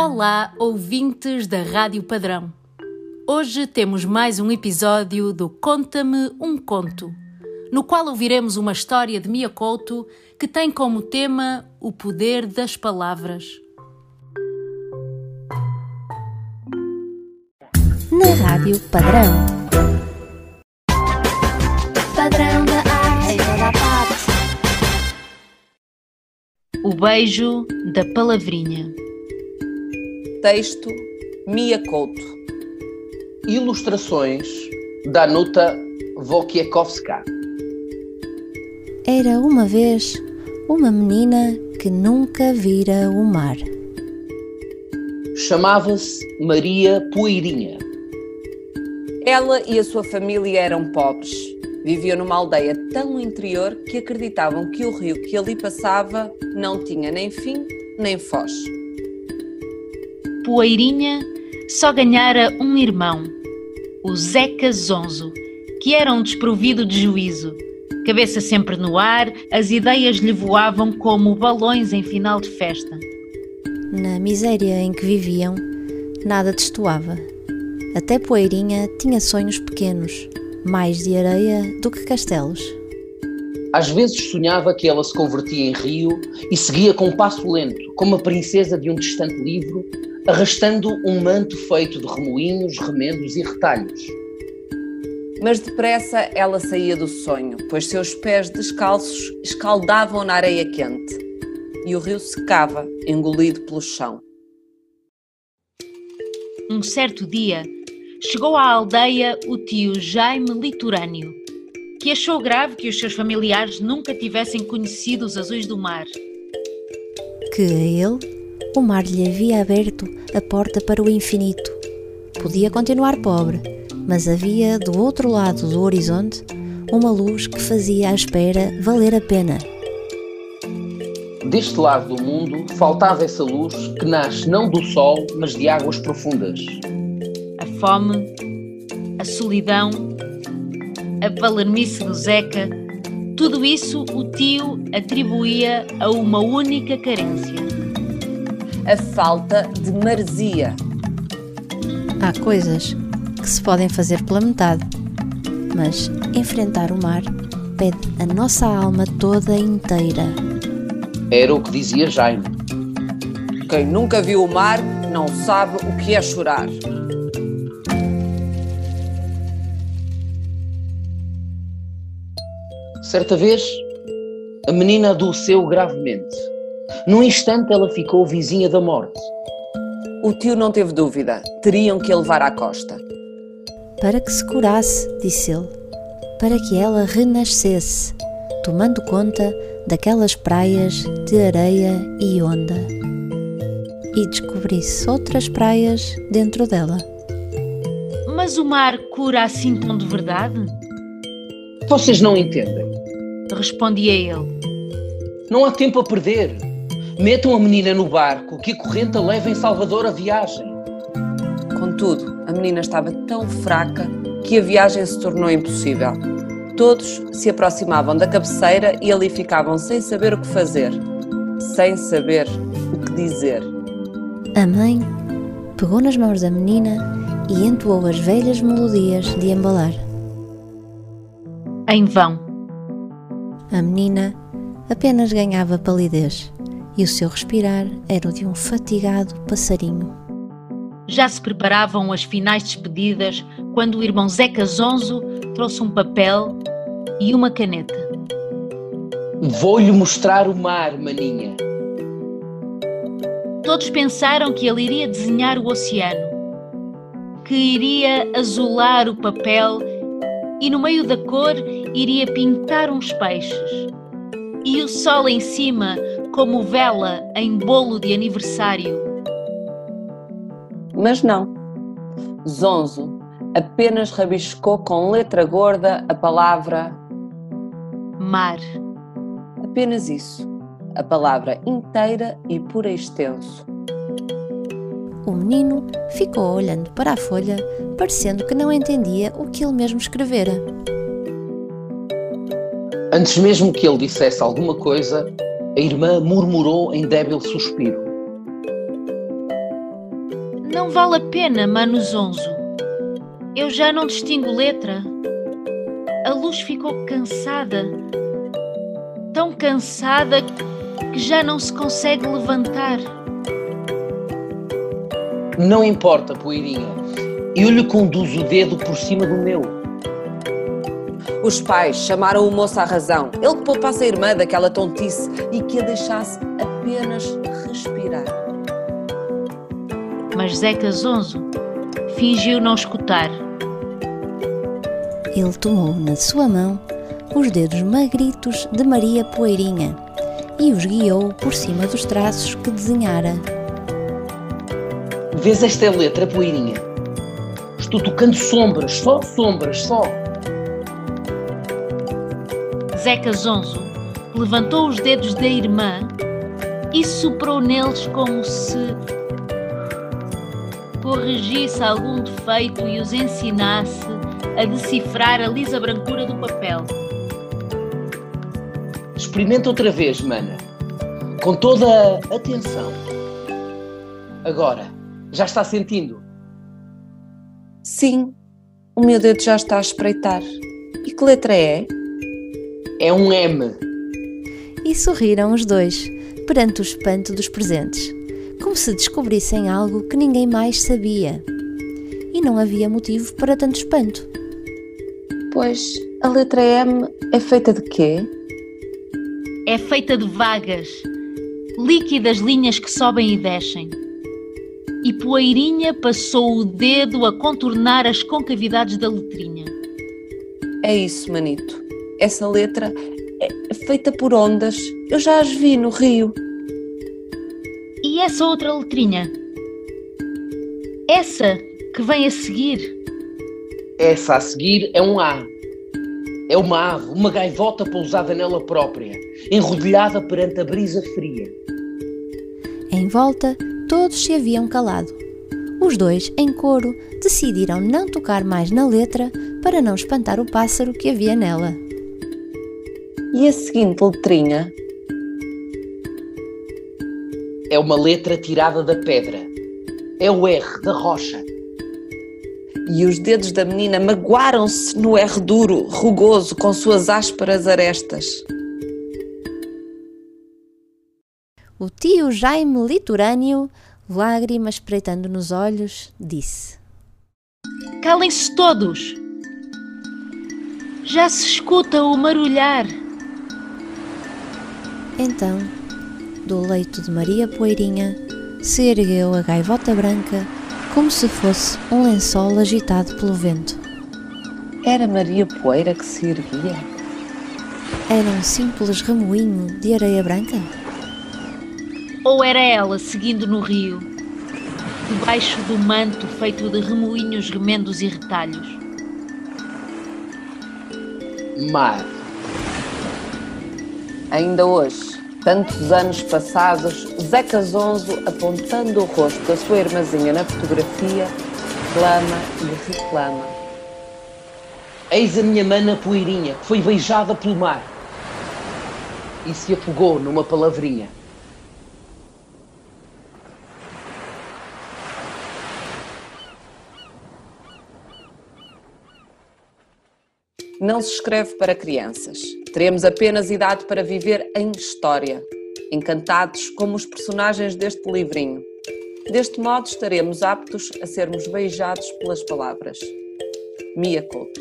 Olá, ouvintes da Rádio Padrão. Hoje temos mais um episódio do Conta-me um Conto, no qual ouviremos uma história de Mia Couto que tem como tema o poder das palavras. Na Rádio Padrão. Padrão da arte em toda a parte. O beijo da palavrinha. Texto Mia Couto. Ilustrações Danuta Wojciechowska. Era uma vez uma menina que nunca vira o mar. Chamava-se Maria Poeirinha. Ela e a sua família eram pobres. Viviam numa aldeia tão interior que acreditavam que o rio que ali passava não tinha nem fim nem foz. Poeirinha só ganhara um irmão, o Zeca Zonzo, que era um desprovido de juízo. Cabeça sempre no ar, as ideias lhe voavam como balões em final de festa. Na miséria em que viviam, nada destoava. Até Poeirinha tinha sonhos pequenos, mais de areia do que castelos. Às vezes sonhava que ela se convertia em rio e seguia com um passo lento, como a princesa de um distante livro, arrastando um manto feito de remoinhos, remendos e retalhos. Mas depressa ela saía do sonho, pois seus pés descalços escaldavam na areia quente e o rio secava, engolido pelo chão. Um certo dia, chegou à aldeia o tio Jaime Litorâneo, que achou grave que os seus familiares nunca tivessem conhecido os azuis do mar. Que a ele, o mar lhe havia aberto a porta para o infinito. Podia continuar pobre, mas havia do outro lado do horizonte uma luz que fazia a espera valer a pena. Deste lado do mundo faltava essa luz que nasce não do sol, mas de águas profundas. A fome, a solidão, a palermice do Zeca, tudo isso o tio atribuía a uma única carência. A falta de maresia. Há coisas que se podem fazer pela metade, mas enfrentar o mar pede a nossa alma toda inteira. Era o que dizia Jaime. Quem nunca viu o mar não sabe o que é chorar. Certa vez, a menina adoeceu gravemente. Num instante, ela ficou vizinha da morte. O tio não teve dúvida, teriam que a levar à costa. Para que se curasse, disse ele, para que ela renascesse, tomando conta daquelas praias de areia e onda, e descobrisse outras praias dentro dela. Mas o mar cura assim tão de verdade? Vocês não entendem. Respondia ele. Não há tempo a perder. Metam a menina no barco que a corrente a leva em Salvador a viagem. Contudo, a menina estava tão fraca que a viagem se tornou impossível. Todos se aproximavam da cabeceira e ali ficavam sem saber o que fazer, sem saber o que dizer. A mãe pegou nas mãos da menina e entoou as velhas melodias de embalar. Em vão. A menina apenas ganhava palidez e o seu respirar era o de um fatigado passarinho. Já se preparavam as finais despedidas quando o irmão Zeca Zonzo trouxe um papel e uma caneta. Vou-lhe mostrar o mar, maninha. Todos pensaram que ele iria desenhar o oceano, que iria azular o papel e no meio da cor iria pintar uns peixes. E o sol em cima, como vela em bolo de aniversário. Mas não. Zonzo apenas rabiscou com letra gorda a palavra Mar. apenas isso. A palavra inteira e por extenso. O menino ficou olhando para a folha, parecendo que não entendia o que ele mesmo escrevera. Antes mesmo que ele dissesse alguma coisa, a irmã murmurou em débil suspiro. Não vale a pena, Mano Zonzo. Eu já não distingo letra. A luz ficou cansada. Tão cansada que já não se consegue levantar. Não importa, poeirinha. Eu lhe conduzo o dedo por cima do meu. Os pais chamaram o moço à razão. Ele que poupasse a irmã daquela tontice e que a deixasse apenas respirar. Mas Zeca Zonzo fingiu não escutar. Ele tomou na sua mão os dedos magritos de Maria Poeirinha e os guiou por cima dos traços que desenhara. Vês esta letra, poeirinha? Estou tocando sombras, só sombras, só. Zeca Zonzo levantou os dedos da irmã e soprou neles como se corrigisse algum defeito e os ensinasse a decifrar a lisa brancura do papel. Experimenta outra vez, mana. Com toda a atenção. Agora, já está sentindo? Sim, o meu dedo já está a espreitar. E que letra é? É um M. E sorriram os dois perante o espanto dos presentes, como se descobrissem algo que ninguém mais sabia. E não havia motivo para tanto espanto. Pois, a letra M é feita de quê? É feita de vagas, líquidas linhas que sobem e descem. E Poeirinha passou o dedo a contornar as concavidades da letrinha. É isso, Manito. Essa letra é feita por ondas. Eu já as vi no rio. E essa outra letrinha? Essa que vem a seguir? Essa a seguir é um A. É uma ave, uma gaivota pousada nela própria, enrodilhada perante a brisa fria. Em volta, todos se haviam calado. Os dois, em coro, decidiram não tocar mais na letra para não espantar o pássaro que havia nela. E a seguinte letrinha? É uma letra tirada da pedra. É o R da rocha. E os dedos da menina magoaram-se no R duro, rugoso, com suas ásperas arestas. O tio Jaime litorâneo, lágrimas espreitando nos olhos, disse: Calem-se todos! Já se escuta o marulhar. Então, do leito de Maria Poeirinha, se ergueu a gaivota branca como se fosse um lençol agitado pelo vento. Era Maria Poeira que se erguia? Era um simples remoinho de areia branca? Ou era ela seguindo no rio, debaixo do manto feito de remoinhos, remendos e retalhos? Mar. Ainda hoje, tantos anos passados, Zeca Zonzo, apontando o rosto da sua irmãzinha na fotografia, clama e reclama. Eis a minha mana poeirinha, que foi beijada pelo mar. E se afogou numa palavrinha. Não se escreve para crianças. Teremos apenas idade para viver em história, encantados como os personagens deste livrinho. Deste modo estaremos aptos a sermos beijados pelas palavras. Mia Couto.